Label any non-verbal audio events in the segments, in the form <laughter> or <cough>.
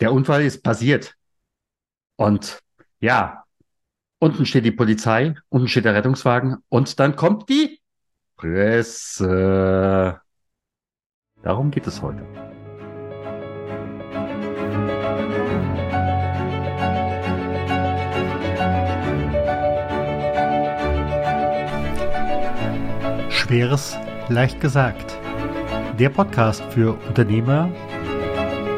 der Unfall ist passiert. Und ja, unten steht die Polizei, unten steht der Rettungswagen und dann kommt die Presse. Darum geht es heute. Schweres leicht gesagt. Der Podcast für Unternehmer,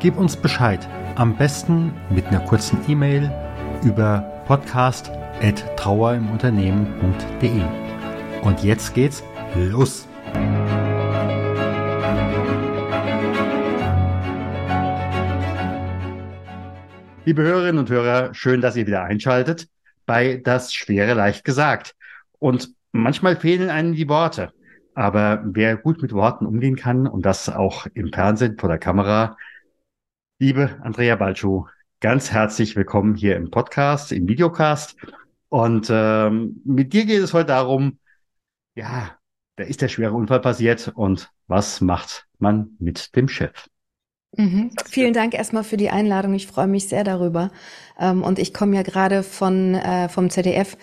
gib uns Bescheid. Am besten mit einer kurzen E-Mail über podcast.trauerimunternehmen.de. Und jetzt geht's los! Liebe Hörerinnen und Hörer, schön, dass ihr wieder einschaltet bei Das Schwere leicht gesagt. Und manchmal fehlen einem die Worte. Aber wer gut mit Worten umgehen kann und das auch im Fernsehen vor der Kamera, liebe Andrea Balschuh, ganz herzlich willkommen hier im Podcast, im Videocast. Und ähm, mit dir geht es heute darum, ja, da ist der schwere Unfall passiert und was macht man mit dem Chef? Mhm. Vielen Dank erstmal für die Einladung. Ich freue mich sehr darüber. Ähm, und ich komme ja gerade von äh, vom ZDF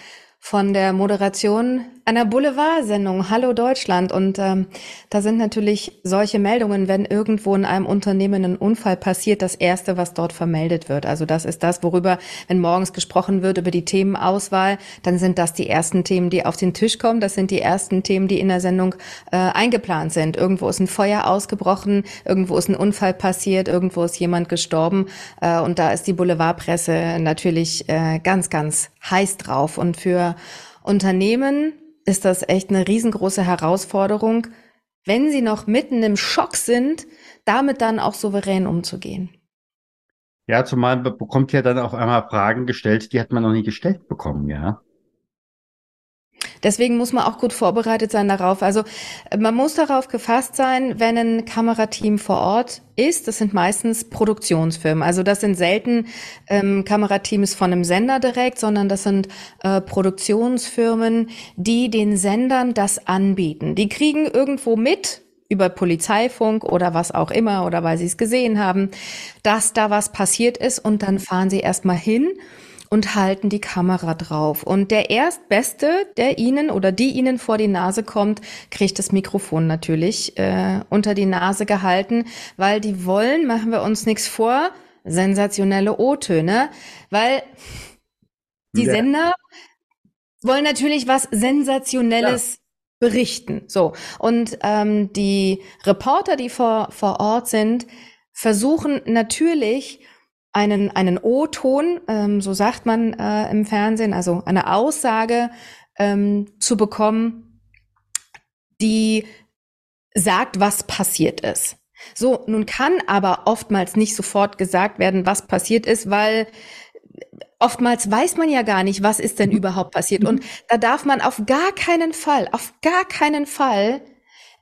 von der Moderation einer Boulevard-Sendung Hallo Deutschland. Und ähm, da sind natürlich solche Meldungen, wenn irgendwo in einem Unternehmen ein Unfall passiert, das Erste, was dort vermeldet wird. Also das ist das, worüber, wenn morgens gesprochen wird über die Themenauswahl, dann sind das die ersten Themen, die auf den Tisch kommen. Das sind die ersten Themen, die in der Sendung äh, eingeplant sind. Irgendwo ist ein Feuer ausgebrochen, irgendwo ist ein Unfall passiert, irgendwo ist jemand gestorben. Äh, und da ist die Boulevardpresse natürlich äh, ganz, ganz heiß drauf. Und für Unternehmen ist das echt eine riesengroße Herausforderung, wenn sie noch mitten im Schock sind, damit dann auch souverän umzugehen. Ja, zumal bekommt ja dann auf einmal Fragen gestellt, die hat man noch nie gestellt bekommen, ja. Deswegen muss man auch gut vorbereitet sein darauf. Also man muss darauf gefasst sein, wenn ein Kamerateam vor Ort ist. Das sind meistens Produktionsfirmen. Also das sind selten ähm, Kamerateams von einem Sender direkt, sondern das sind äh, Produktionsfirmen, die den Sendern das anbieten. Die kriegen irgendwo mit, über Polizeifunk oder was auch immer oder weil sie es gesehen haben, dass da was passiert ist und dann fahren sie erstmal hin und halten die Kamera drauf. Und der Erstbeste, der Ihnen oder die Ihnen vor die Nase kommt, kriegt das Mikrofon natürlich äh, unter die Nase gehalten, weil die wollen, machen wir uns nichts vor, sensationelle O-Töne, weil die ja. Sender wollen natürlich was Sensationelles ja. berichten. So. Und ähm, die Reporter, die vor, vor Ort sind, versuchen natürlich, einen, einen O-Ton, ähm, so sagt man äh, im Fernsehen, also eine Aussage ähm, zu bekommen, die sagt, was passiert ist. So, nun kann aber oftmals nicht sofort gesagt werden, was passiert ist, weil oftmals weiß man ja gar nicht, was ist denn überhaupt passiert. Und da darf man auf gar keinen Fall, auf gar keinen Fall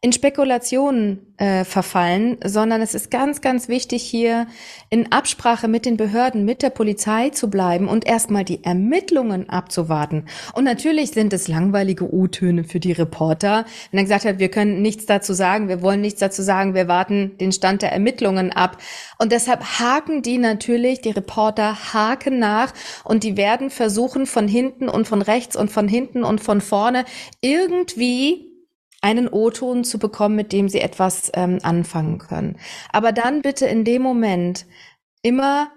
in Spekulationen äh, verfallen, sondern es ist ganz, ganz wichtig, hier in Absprache mit den Behörden, mit der Polizei zu bleiben und erstmal die Ermittlungen abzuwarten. Und natürlich sind es langweilige U-Töne für die Reporter, wenn er gesagt hat, wir können nichts dazu sagen, wir wollen nichts dazu sagen, wir warten den Stand der Ermittlungen ab. Und deshalb haken die natürlich, die Reporter haken nach und die werden versuchen, von hinten und von rechts und von hinten und von vorne irgendwie einen O-Ton zu bekommen, mit dem sie etwas ähm, anfangen können. Aber dann bitte in dem Moment immer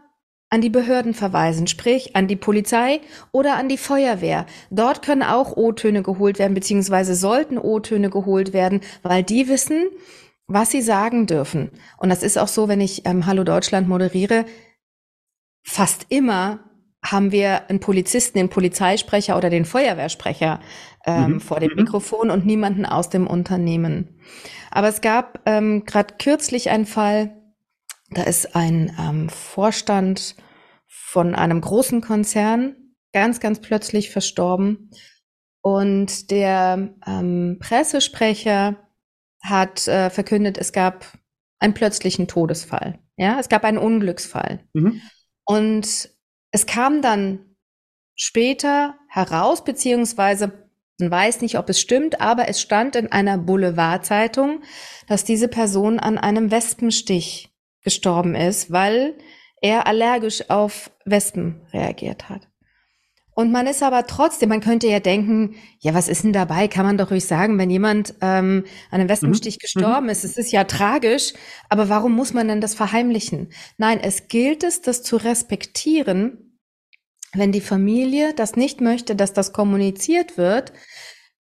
an die Behörden verweisen, sprich an die Polizei oder an die Feuerwehr. Dort können auch O-Töne geholt werden, beziehungsweise sollten O-Töne geholt werden, weil die wissen, was sie sagen dürfen. Und das ist auch so, wenn ich ähm, Hallo Deutschland moderiere, fast immer haben wir einen Polizisten, den Polizeisprecher oder den Feuerwehrsprecher ähm, mhm. vor dem mhm. Mikrofon und niemanden aus dem Unternehmen. Aber es gab ähm, gerade kürzlich einen Fall, Da ist ein ähm, Vorstand von einem großen Konzern ganz, ganz plötzlich verstorben. Und der ähm, Pressesprecher hat äh, verkündet, es gab einen plötzlichen Todesfall. Ja, es gab einen Unglücksfall. Mhm. Und es kam dann später heraus, beziehungsweise man weiß nicht, ob es stimmt, aber es stand in einer Boulevardzeitung, dass diese Person an einem Wespenstich gestorben ist, weil er allergisch auf Wespen reagiert hat. Und man ist aber trotzdem, man könnte ja denken, ja, was ist denn dabei? Kann man doch ruhig sagen, wenn jemand ähm, an einem Wespenstich mhm. gestorben ist, es ist ja tragisch, aber warum muss man denn das verheimlichen? Nein, es gilt es, das zu respektieren, wenn die Familie das nicht möchte, dass das kommuniziert wird,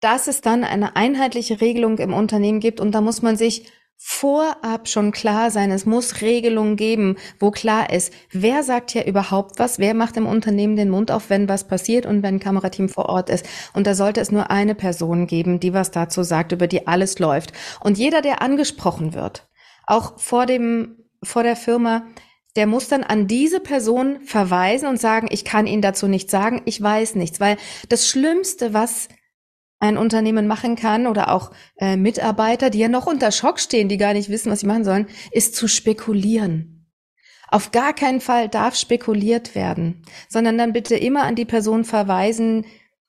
dass es dann eine einheitliche Regelung im Unternehmen gibt und da muss man sich vorab schon klar sein. Es muss Regelungen geben, wo klar ist, wer sagt hier überhaupt was, wer macht im Unternehmen den Mund auf, wenn was passiert und wenn ein Kamerateam vor Ort ist. Und da sollte es nur eine Person geben, die was dazu sagt, über die alles läuft. Und jeder, der angesprochen wird, auch vor dem, vor der Firma, der muss dann an diese Person verweisen und sagen, ich kann Ihnen dazu nichts sagen, ich weiß nichts, weil das Schlimmste, was ein Unternehmen machen kann oder auch äh, Mitarbeiter, die ja noch unter Schock stehen, die gar nicht wissen, was sie machen sollen, ist zu spekulieren. Auf gar keinen Fall darf spekuliert werden, sondern dann bitte immer an die Person verweisen,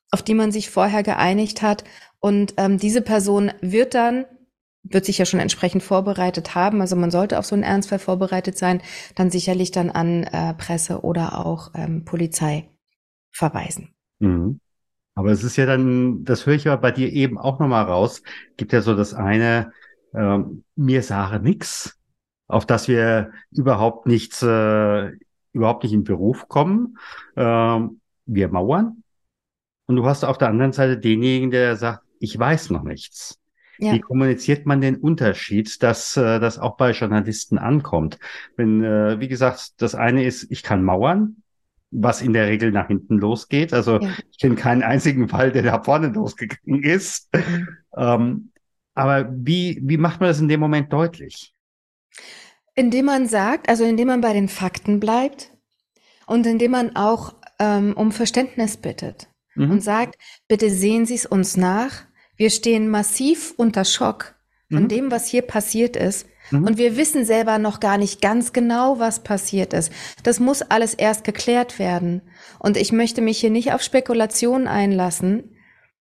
auf die man sich vorher geeinigt hat. Und ähm, diese Person wird dann, wird sich ja schon entsprechend vorbereitet haben, also man sollte auf so einen Ernstfall vorbereitet sein, dann sicherlich dann an äh, Presse oder auch ähm, Polizei verweisen. Mhm. Aber es ist ja dann, das höre ich ja bei dir eben auch nochmal raus, gibt ja so das eine, äh, mir sage nix, auf dass wir überhaupt nichts, äh, überhaupt nicht in Beruf kommen. Äh, wir mauern. Und du hast auf der anderen Seite denjenigen, der sagt, ich weiß noch nichts. Ja. Wie kommuniziert man den Unterschied, dass äh, das auch bei Journalisten ankommt? Wenn, äh, wie gesagt, das eine ist, ich kann mauern, was in der Regel nach hinten losgeht. Also ja. ich kenne keinen einzigen Fall, der da vorne losgegangen ist. Mhm. Ähm, aber wie, wie macht man das in dem Moment deutlich? Indem man sagt, also indem man bei den Fakten bleibt und indem man auch ähm, um Verständnis bittet mhm. und sagt, bitte sehen Sie es uns nach. Wir stehen massiv unter Schock von mhm. dem, was hier passiert ist. Mhm. Und wir wissen selber noch gar nicht ganz genau, was passiert ist. Das muss alles erst geklärt werden. Und ich möchte mich hier nicht auf Spekulationen einlassen.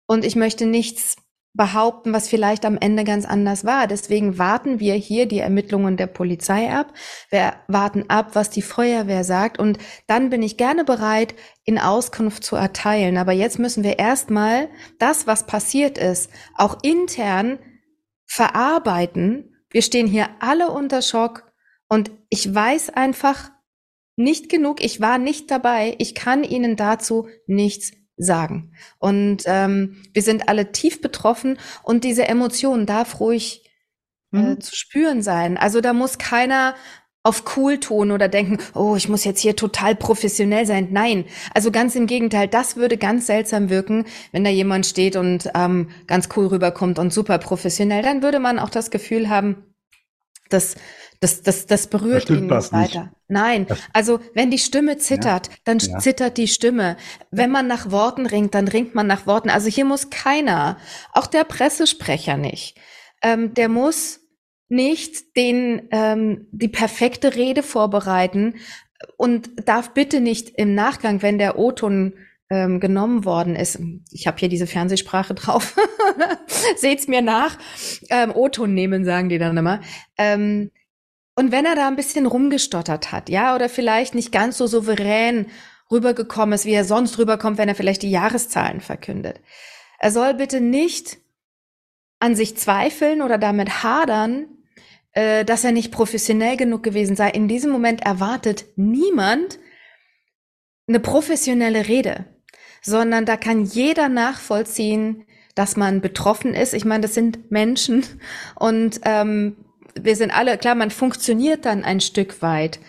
Und ich möchte nichts behaupten, was vielleicht am Ende ganz anders war. Deswegen warten wir hier die Ermittlungen der Polizei ab. Wir warten ab, was die Feuerwehr sagt. Und dann bin ich gerne bereit, in Auskunft zu erteilen. Aber jetzt müssen wir erstmal das, was passiert ist, auch intern verarbeiten wir stehen hier alle unter Schock und ich weiß einfach nicht genug. Ich war nicht dabei. Ich kann Ihnen dazu nichts sagen. Und ähm, wir sind alle tief betroffen und diese Emotion darf ruhig äh, mhm. zu spüren sein. Also da muss keiner auf cool tun oder denken, oh, ich muss jetzt hier total professionell sein. Nein, also ganz im Gegenteil, das würde ganz seltsam wirken, wenn da jemand steht und ähm, ganz cool rüberkommt und super professionell. Dann würde man auch das Gefühl haben, das, das, das, das berührt ihn nicht weiter. Nicht. Nein, also wenn die Stimme zittert, ja. dann ja. zittert die Stimme. Wenn man nach Worten ringt, dann ringt man nach Worten. Also hier muss keiner, auch der Pressesprecher nicht, ähm, der muss nicht den, ähm, die perfekte Rede vorbereiten und darf bitte nicht im Nachgang, wenn der O-Ton ähm, genommen worden ist, ich habe hier diese Fernsehsprache drauf, <laughs> seht's mir nach, ähm, O-Ton nehmen, sagen die dann immer. Ähm, und wenn er da ein bisschen rumgestottert hat, ja, oder vielleicht nicht ganz so souverän rübergekommen ist, wie er sonst rüberkommt, wenn er vielleicht die Jahreszahlen verkündet. Er soll bitte nicht an sich zweifeln oder damit hadern, äh, dass er nicht professionell genug gewesen sei. In diesem Moment erwartet niemand eine professionelle Rede, sondern da kann jeder nachvollziehen, dass man betroffen ist. Ich meine, das sind Menschen und ähm, wir sind alle, klar, man funktioniert dann ein Stück weit.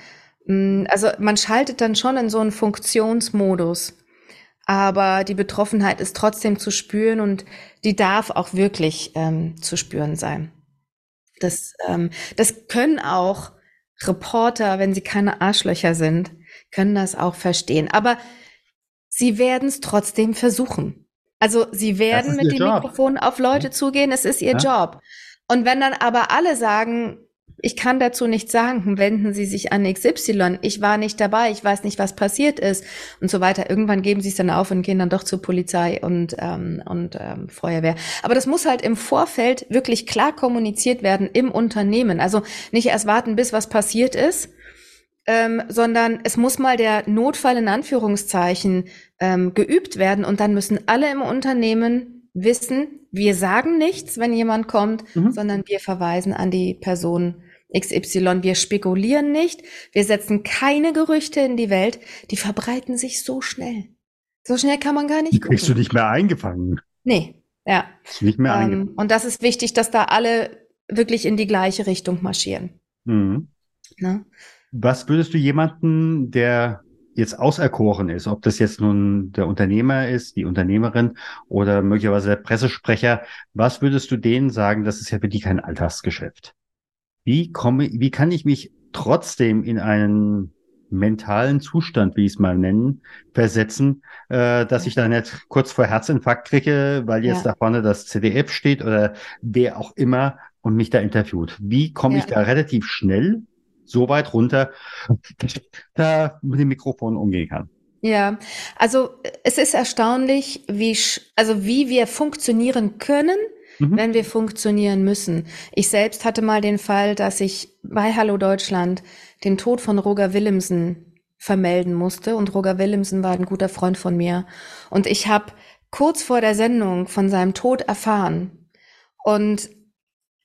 Mm, also man schaltet dann schon in so einen Funktionsmodus. Aber die Betroffenheit ist trotzdem zu spüren und die darf auch wirklich ähm, zu spüren sein. Das, ähm, das können auch Reporter, wenn sie keine Arschlöcher sind, können das auch verstehen. Aber sie werden es trotzdem versuchen. Also sie werden mit dem Job. Mikrofon auf Leute zugehen, es ist ihr ja. Job. Und wenn dann aber alle sagen, ich kann dazu nichts sagen, wenden Sie sich an XY, ich war nicht dabei, ich weiß nicht, was passiert ist und so weiter. Irgendwann geben Sie es dann auf und gehen dann doch zur Polizei und, ähm, und ähm, Feuerwehr. Aber das muss halt im Vorfeld wirklich klar kommuniziert werden im Unternehmen. Also nicht erst warten, bis was passiert ist, ähm, sondern es muss mal der Notfall in Anführungszeichen ähm, geübt werden und dann müssen alle im Unternehmen wissen, wir sagen nichts, wenn jemand kommt, mhm. sondern wir verweisen an die Person XY. Wir spekulieren nicht, wir setzen keine Gerüchte in die Welt, die verbreiten sich so schnell. So schnell kann man gar nicht. Die kriegst du nicht mehr eingefangen. Nee, ja. Nicht mehr ähm, eingefangen. Und das ist wichtig, dass da alle wirklich in die gleiche Richtung marschieren. Mhm. Was würdest du jemanden, der jetzt auserkoren ist, ob das jetzt nun der Unternehmer ist, die Unternehmerin oder möglicherweise der Pressesprecher, was würdest du denen sagen, das ist ja für die kein Alltagsgeschäft? Wie komme, wie kann ich mich trotzdem in einen mentalen Zustand, wie ich es mal nennen, versetzen, äh, dass ich da nicht kurz vor Herzinfarkt kriege, weil jetzt ja. da vorne das CDF steht oder wer auch immer und mich da interviewt. Wie komme ja. ich da relativ schnell so weit runter, dass <laughs> ich da mit dem Mikrofon umgehen kann. Ja, also es ist erstaunlich, wie, also wie wir funktionieren können, mhm. wenn wir funktionieren müssen. Ich selbst hatte mal den Fall, dass ich bei Hallo Deutschland den Tod von Roger Willemsen vermelden musste und Roger Willemsen war ein guter Freund von mir und ich habe kurz vor der Sendung von seinem Tod erfahren und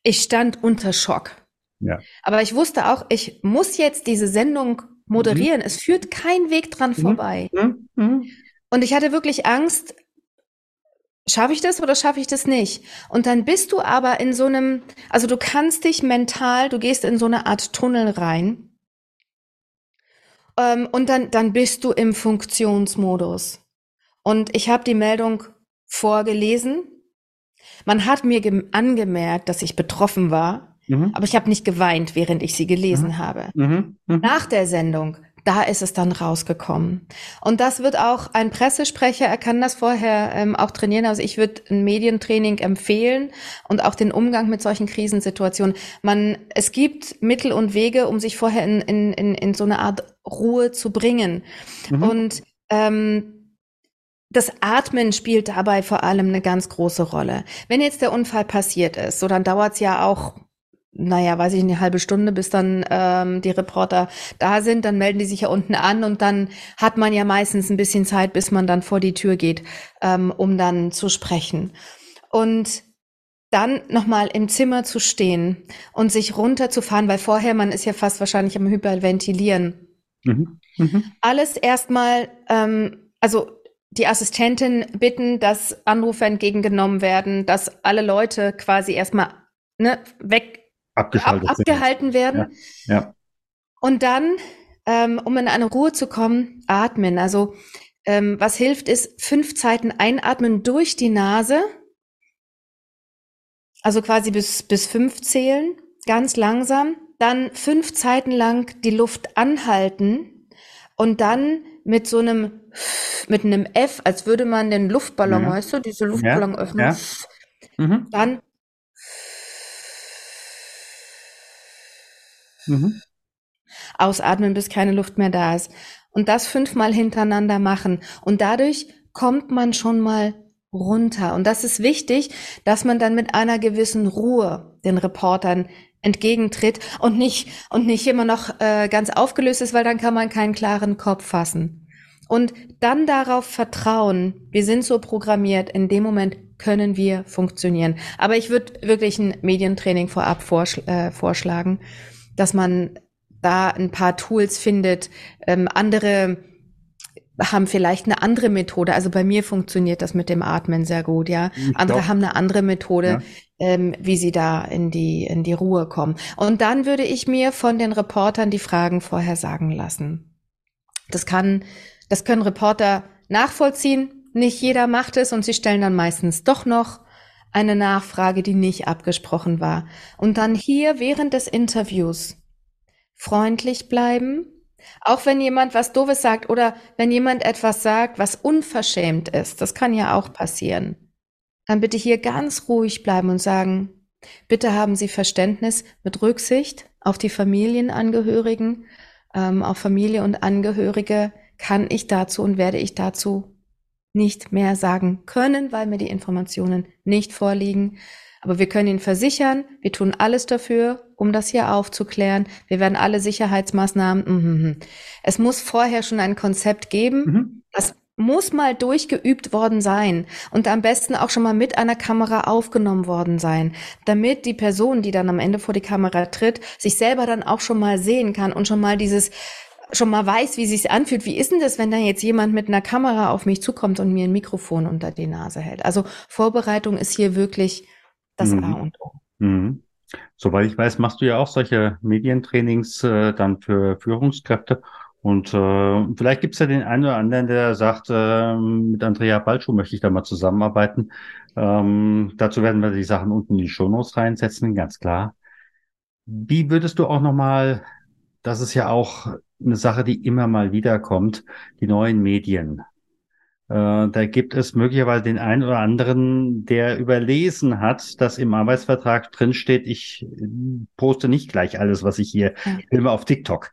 ich stand unter Schock. Ja. Aber ich wusste auch, ich muss jetzt diese Sendung moderieren. Mhm. Es führt kein Weg dran mhm. vorbei. Mhm. mhm. Und ich hatte wirklich Angst, schaffe ich das oder schaffe ich das nicht? Und dann bist du aber in so einem, also du kannst dich mental, du gehst in so eine Art Tunnel rein. Ähm, und dann, dann bist du im Funktionsmodus. Und ich habe die Meldung vorgelesen. Man hat mir angemerkt, dass ich betroffen war. Mhm. Aber ich habe nicht geweint, während ich sie gelesen mhm. habe. Mhm. mhm. Nach der Sendung, da ist es dann rausgekommen. Und das wird auch ein Pressesprecher, er kann das vorher ähm, auch trainieren. Also ich würde ein Medientraining empfehlen und auch den Umgang mit solchen Krisensituationen. Man, es gibt Mittel und Wege, um sich vorher in, in, in, in so eine Art Ruhe zu bringen. Mhm. Und ähm, das Atmen spielt dabei vor allem eine ganz große Rolle. Wenn jetzt der Unfall passiert ist, so dann dauert es ja auch naja, weiß ich, eine halbe Stunde, bis dann ähm, die Reporter da sind, dann melden die sich ja unten an und dann hat man ja meistens ein bisschen Zeit, bis man dann vor die Tür geht, ähm, um dann zu sprechen. Und dann nochmal im Zimmer zu stehen und sich runterzufahren, weil vorher man ist ja fast wahrscheinlich am Hyperventilieren. Mhm. Mhm. Alles erstmal, ähm, also die Assistentin bitten, dass Anrufe entgegengenommen werden, dass alle Leute quasi erstmal ne, weg Abgeschaltet ab, abgehalten werden. Ja. ja. Und dann, ähm, um in eine Ruhe zu kommen, atmen. Also ähm, was hilft, ist fünf Zeiten einatmen durch die Nase. Also quasi bis, bis fünf zählen, ganz langsam. Dann fünf Zeiten lang die Luft anhalten und dann mit so einem, mit einem F, als würde man den Luftballon, ja. weißt du, diese Luftballon öffnen. Ja. Mhm. Dann Mhm. Ausatmen, bis keine Luft mehr da ist. Und das fünfmal hintereinander machen. Und dadurch kommt man schon mal runter. Und das ist wichtig, dass man dann mit einer gewissen Ruhe den Reportern entgegentritt und nicht und nicht immer noch äh, ganz aufgelöst ist, weil dann kann man keinen klaren Kopf fassen. Und dann darauf vertrauen, wir sind so programmiert, in dem Moment können wir funktionieren. Aber ich würde wirklich ein Medientraining vorab vorschl äh, vorschlagen dass man da ein paar Tools findet. Ähm, andere haben vielleicht eine andere Methode. Also bei mir funktioniert das mit dem Atmen sehr gut, ja. Andere haben eine andere Methode, ja. ähm, wie sie da in die, in die Ruhe kommen. Und dann würde ich mir von den Reportern die Fragen vorher sagen lassen. Das kann, das können Reporter nachvollziehen. Nicht jeder macht es und sie stellen dann meistens doch noch eine Nachfrage, die nicht abgesprochen war. Und dann hier während des Interviews. Freundlich bleiben, auch wenn jemand was Doofes sagt oder wenn jemand etwas sagt, was unverschämt ist, das kann ja auch passieren, dann bitte hier ganz ruhig bleiben und sagen, bitte haben Sie Verständnis mit Rücksicht auf die Familienangehörigen, ähm, auf Familie und Angehörige, kann ich dazu und werde ich dazu nicht mehr sagen können, weil mir die Informationen nicht vorliegen. Aber wir können Ihnen versichern, wir tun alles dafür, um das hier aufzuklären. Wir werden alle Sicherheitsmaßnahmen. Mm Es muss vorher schon ein Konzept geben. Mhm. Das muss mal durchgeübt worden sein und am besten auch schon mal mit einer Kamera aufgenommen worden sein, damit die Person, die dann am Ende vor die Kamera tritt, sich selber dann auch schon mal sehen kann und schon mal dieses schon mal weiß, wie sich anfühlt. Wie ist denn das, wenn da jetzt jemand mit einer Kamera auf mich zukommt und mir ein Mikrofon unter die Nase hält? Also Vorbereitung ist hier wirklich das mhm. A und O. Mhm. Soweit ich weiß, machst du ja auch solche Medientrainings äh, dann für Führungskräfte. Und äh, vielleicht gibt es ja den einen oder anderen, der sagt, äh, mit Andrea Balschuh möchte ich da mal zusammenarbeiten. Ähm, dazu werden wir die Sachen unten in die Shownotes reinsetzen, ganz klar. Wie würdest du auch nochmal, das ist ja auch eine Sache, die immer mal wieder kommt, die neuen Medien. Äh, da gibt es möglicherweise den einen oder anderen, der überlesen hat, dass im Arbeitsvertrag drinsteht, ich poste nicht gleich alles, was ich hier ja. filme auf TikTok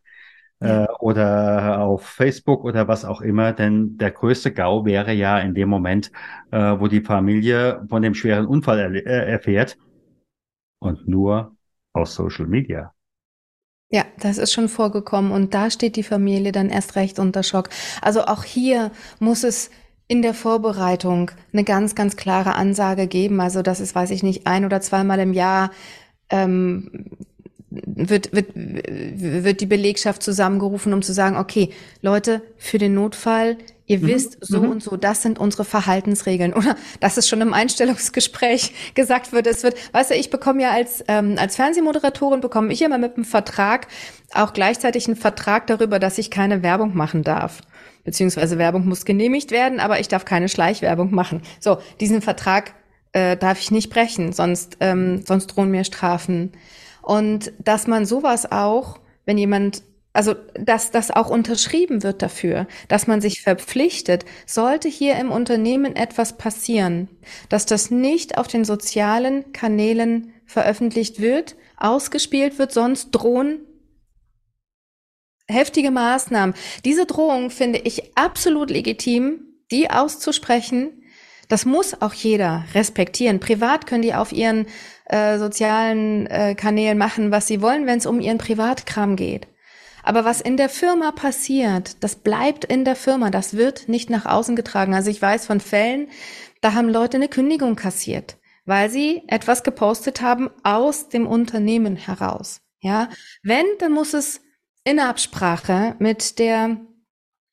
ja. äh, oder auf Facebook oder was auch immer, denn der größte GAU wäre ja in dem Moment, äh, wo die Familie von dem schweren Unfall er äh, erfährt und nur aus Social Media. Ja, das ist schon vorgekommen und da steht die Familie dann erst recht unter Schock. Also auch hier muss es in der Vorbereitung eine ganz, ganz klare Ansage geben. Also das ist, weiß ich nicht, ein oder zweimal im Jahr ähm, wird, wird, wird die Belegschaft zusammengerufen, um zu sagen, okay, Leute, für den Notfall, ihr mhm. wisst, so mhm. und so, das sind unsere Verhaltensregeln. Oder <laughs> dass es schon im Einstellungsgespräch <laughs> gesagt wird, es wird, weißt du, ich bekomme ja als, ähm, als Fernsehmoderatorin, bekomme ich immer mit einem Vertrag auch gleichzeitig einen Vertrag darüber, dass ich keine Werbung machen darf beziehungsweise Werbung muss genehmigt werden, aber ich darf keine Schleichwerbung machen. So, diesen Vertrag äh, darf ich nicht brechen, sonst, ähm, sonst drohen mir Strafen. Und dass man sowas auch, wenn jemand also dass das auch unterschrieben wird dafür, dass man sich verpflichtet, sollte hier im Unternehmen etwas passieren, dass das nicht auf den sozialen Kanälen veröffentlicht wird, ausgespielt wird, sonst drohen heftige Maßnahmen. Diese Drohung finde ich absolut legitim, die auszusprechen. Das muss auch jeder respektieren. Privat können die auf ihren äh, sozialen äh, Kanälen machen, was sie wollen, wenn es um ihren Privatkram geht. Aber was in der Firma passiert, das bleibt in der Firma, das wird nicht nach außen getragen. Also ich weiß von Fällen, da haben Leute eine Kündigung kassiert, weil sie etwas gepostet haben aus dem Unternehmen heraus. Ja, wenn, dann muss es in Absprache mit der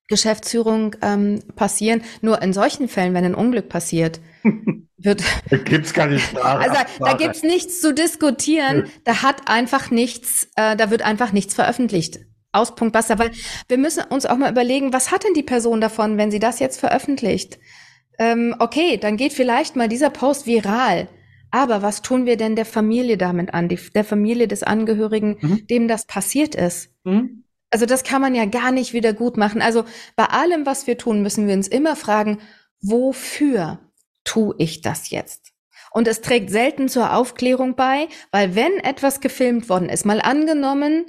Geschäftsführung ähm, passieren. Nur in solchen Fällen, wenn ein Unglück passiert, <laughs> wird. Da gibt's gar nicht. <laughs> Also da gibt's nichts zu diskutieren. Da hat einfach nichts, äh, da wird einfach nichts veröffentlicht. Aus Punkt Basta, weil wir müssen uns auch mal überlegen, was hat denn die Person davon, wenn sie das jetzt veröffentlicht? Ähm, okay, dann geht vielleicht mal dieser Post viral. Aber was tun wir denn der Familie damit an, die, der Familie des Angehörigen, mhm. dem das passiert ist? Mhm. Also das kann man ja gar nicht wieder gut machen. Also bei allem, was wir tun, müssen wir uns immer fragen, wofür tue ich das jetzt? Und es trägt selten zur Aufklärung bei, weil wenn etwas gefilmt worden ist, mal angenommen,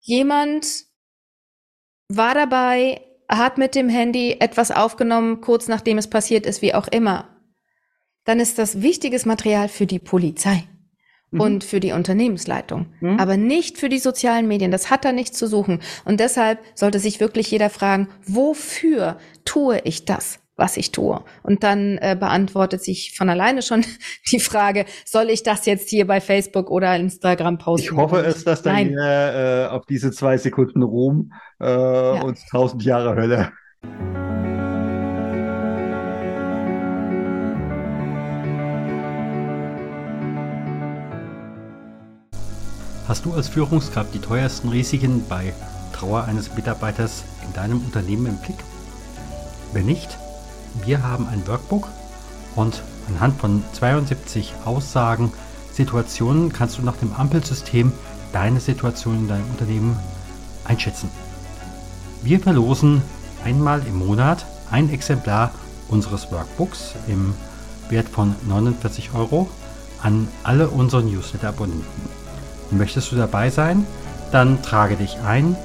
jemand war dabei, hat mit dem Handy etwas aufgenommen, kurz nachdem es passiert ist, wie auch immer, dann ist das wichtiges Material für die Polizei mhm. und für die Unternehmensleitung, mhm. aber nicht für die sozialen Medien. Das hat da nichts zu suchen. Und deshalb sollte sich wirklich jeder fragen, wofür tue ich das? Was ich tue. Und dann äh, beantwortet sich von alleine schon <laughs> die Frage, soll ich das jetzt hier bei Facebook oder Instagram posten? Ich hoffe es, dass dann hier, äh, auf diese zwei Sekunden Ruhm äh, ja. und tausend Jahre Hölle. Hast du als Führungskraft die teuersten Risiken bei Trauer eines Mitarbeiters in deinem Unternehmen im Blick? Wenn nicht, wir haben ein Workbook und anhand von 72 Aussagen, Situationen kannst du nach dem Ampelsystem deine Situation in deinem Unternehmen einschätzen. Wir verlosen einmal im Monat ein Exemplar unseres Workbooks im Wert von 49 Euro an alle unsere Newsletter-Abonnenten. Möchtest du dabei sein? Dann trage dich ein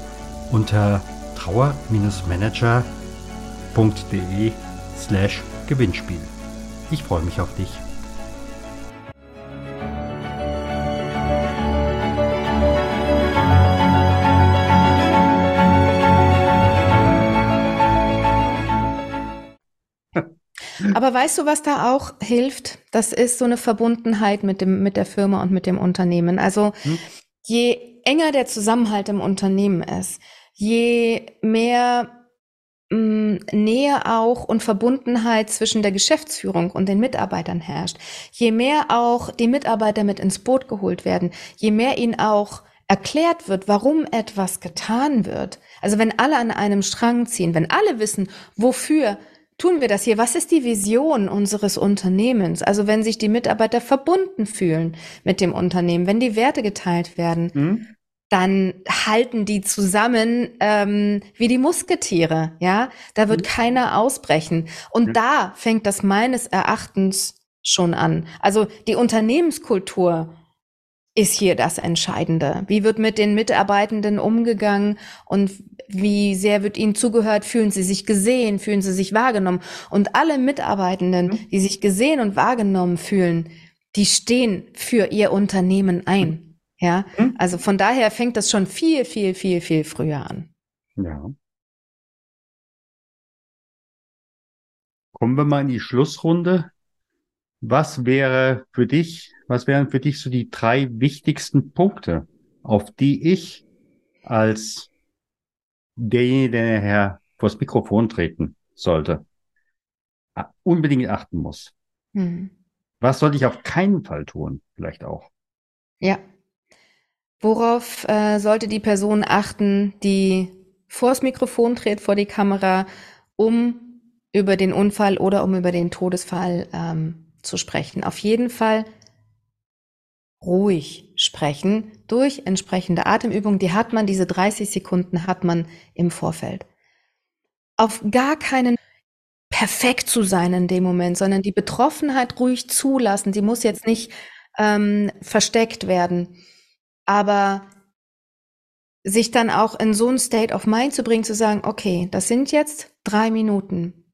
unter trauer-manager.de slash Gewinnspiel. Ich freue mich auf dich. Aber weißt du, was da auch hilft? Das ist so eine Verbundenheit mit dem, mit der Firma und mit dem Unternehmen. Also, hm. je enger der Zusammenhalt im Unternehmen ist, je mehr Nähe auch und Verbundenheit zwischen der Geschäftsführung und den Mitarbeitern herrscht, je mehr auch die Mitarbeiter mit ins Boot geholt werden, je mehr ihnen auch erklärt wird, warum etwas getan wird. Also wenn alle an einem Strang ziehen, wenn alle wissen, wofür tun wir das hier? Was ist die Vision unseres Unternehmens? Also wenn sich die Mitarbeiter verbunden fühlen mit dem Unternehmen, wenn die Werte geteilt werden, mhm. Dann halten die zusammen ähm, wie die Musketiere. Ja, da wird mhm. keiner ausbrechen. Und ja. da fängt das meines Erachtens schon an. Also die Unternehmenskultur ist hier das Entscheidende. Wie wird mit den Mitarbeitenden umgegangen und wie sehr wird ihnen zugehört? Fühlen sie sich gesehen? Fühlen sie sich wahrgenommen? Und alle Mitarbeitenden, mhm. die sich gesehen und wahrgenommen fühlen, die stehen für ihr Unternehmen ein. Ja, mhm. also von daher fängt das schon viel, viel, viel, viel früher an. Ja. Kommen wir mal in die Schlussrunde. Was wäre für dich, was wären für dich so die drei wichtigsten Punkte, auf die ich als derjenige, der nachher vors Mikrofon treten sollte, unbedingt achten muss? Hm. Was sollte ich auf keinen Fall tun? Vielleicht auch. Ja. Worauf äh, sollte die Person achten, die vors Mikrofon tritt, vor die Kamera, um über den Unfall oder um über den Todesfall ähm, zu sprechen. Auf jeden Fall ruhig sprechen durch entsprechende Atemübungen. Die hat man, diese 30 Sekunden hat man im Vorfeld. Auf gar keinen perfekt zu sein in dem Moment, sondern die Betroffenheit ruhig zulassen. Die muss jetzt nicht ähm, versteckt werden, aber sich dann auch in so ein State of Mind zu bringen, zu sagen, okay, das sind jetzt drei Minuten.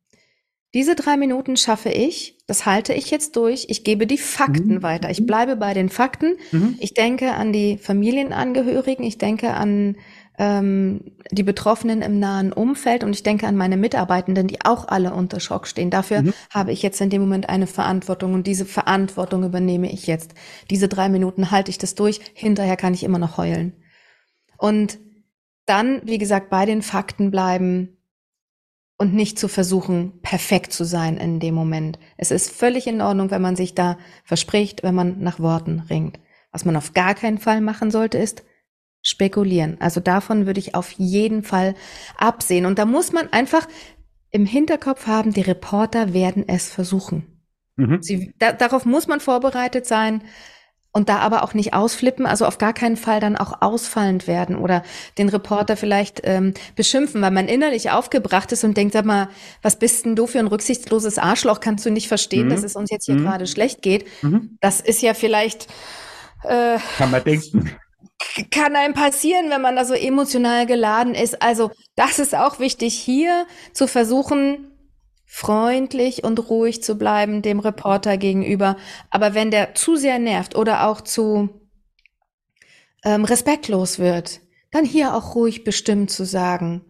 Diese drei Minuten schaffe ich, das halte ich jetzt durch, ich gebe die Fakten mhm. weiter, ich bleibe bei den Fakten, mhm. ich denke an die Familienangehörigen, ich denke an ähm, die Betroffenen im nahen Umfeld und ich denke an meine Mitarbeitenden, die auch alle unter Schock stehen. Dafür mhm. habe ich jetzt in dem Moment eine Verantwortung und diese Verantwortung übernehme ich jetzt. Diese drei Minuten halte ich das durch, hinterher kann ich immer noch heulen. Und dann, wie gesagt, bei den Fakten bleiben, und nicht zu versuchen, perfekt zu sein in dem Moment. Es ist völlig in Ordnung, wenn man sich da verspricht, wenn man nach Worten ringt. Was man auf gar keinen Fall machen sollte, ist spekulieren. Also davon würde ich auf jeden Fall absehen. Und da muss man einfach im Hinterkopf haben, die Reporter werden es versuchen. Mhm. Sie, da, darauf muss man vorbereitet sein und da aber auch nicht ausflippen, also auf gar keinen Fall dann auch ausfallend werden oder den Reporter vielleicht ähm, beschimpfen, weil man innerlich aufgebracht ist und denkt, sag mal, was bist denn du für ein rücksichtsloses Arschloch? Kannst du nicht verstehen, mhm. dass es uns jetzt hier mhm. gerade schlecht geht? Mhm. Das ist ja vielleicht äh, kann man denken. Kann einem passieren, wenn man da so emotional geladen ist. Also das ist auch wichtig, hier zu versuchen, freundlich und ruhig zu bleiben dem Reporter gegenüber. Aber wenn der zu sehr nervt oder auch zu ähm, respektlos wird, dann hier auch ruhig bestimmt zu sagen,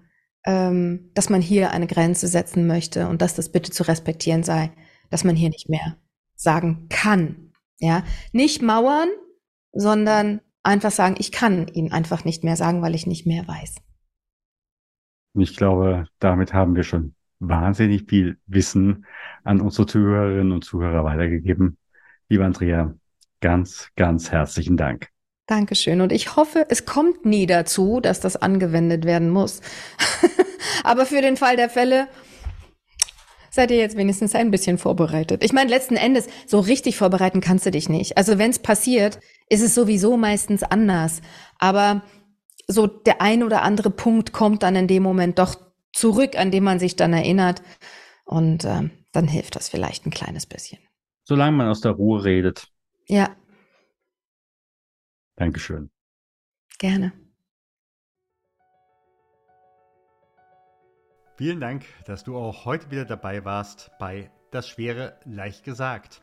ähm, dass man hier eine Grenze setzen möchte und dass das bitte zu respektieren sei, dass man hier nicht mehr sagen kann. Ja, nicht mauern, sondern einfach sagen, ich kann ihn einfach nicht mehr sagen, weil ich nicht mehr weiß. Ich glaube, damit haben wir schon wahnsinnig viel Wissen an unsere Zuhörerinnen und Zuhörer weitergegeben. Lieber Andrea, ganz, ganz herzlichen Dank. Dankeschön. Und ich hoffe, es kommt nie dazu, dass das angewendet werden muss. <laughs> Aber für den Fall der Fälle seid ihr jetzt wenigstens ein bisschen vorbereitet. Ich meine, letzten Endes, so richtig vorbereiten kannst du dich nicht. Also wenn es passiert, ist es sowieso meistens anders. Aber so der ein oder andere Punkt kommt dann in dem Moment doch zurück, an dem man sich dann erinnert. Und äh, dann hilft das vielleicht ein kleines bisschen. Solange man aus der Ruhe redet. Ja. Dankeschön. Gerne. Vielen Dank, dass du auch heute wieder dabei warst bei Das Schwere leicht gesagt.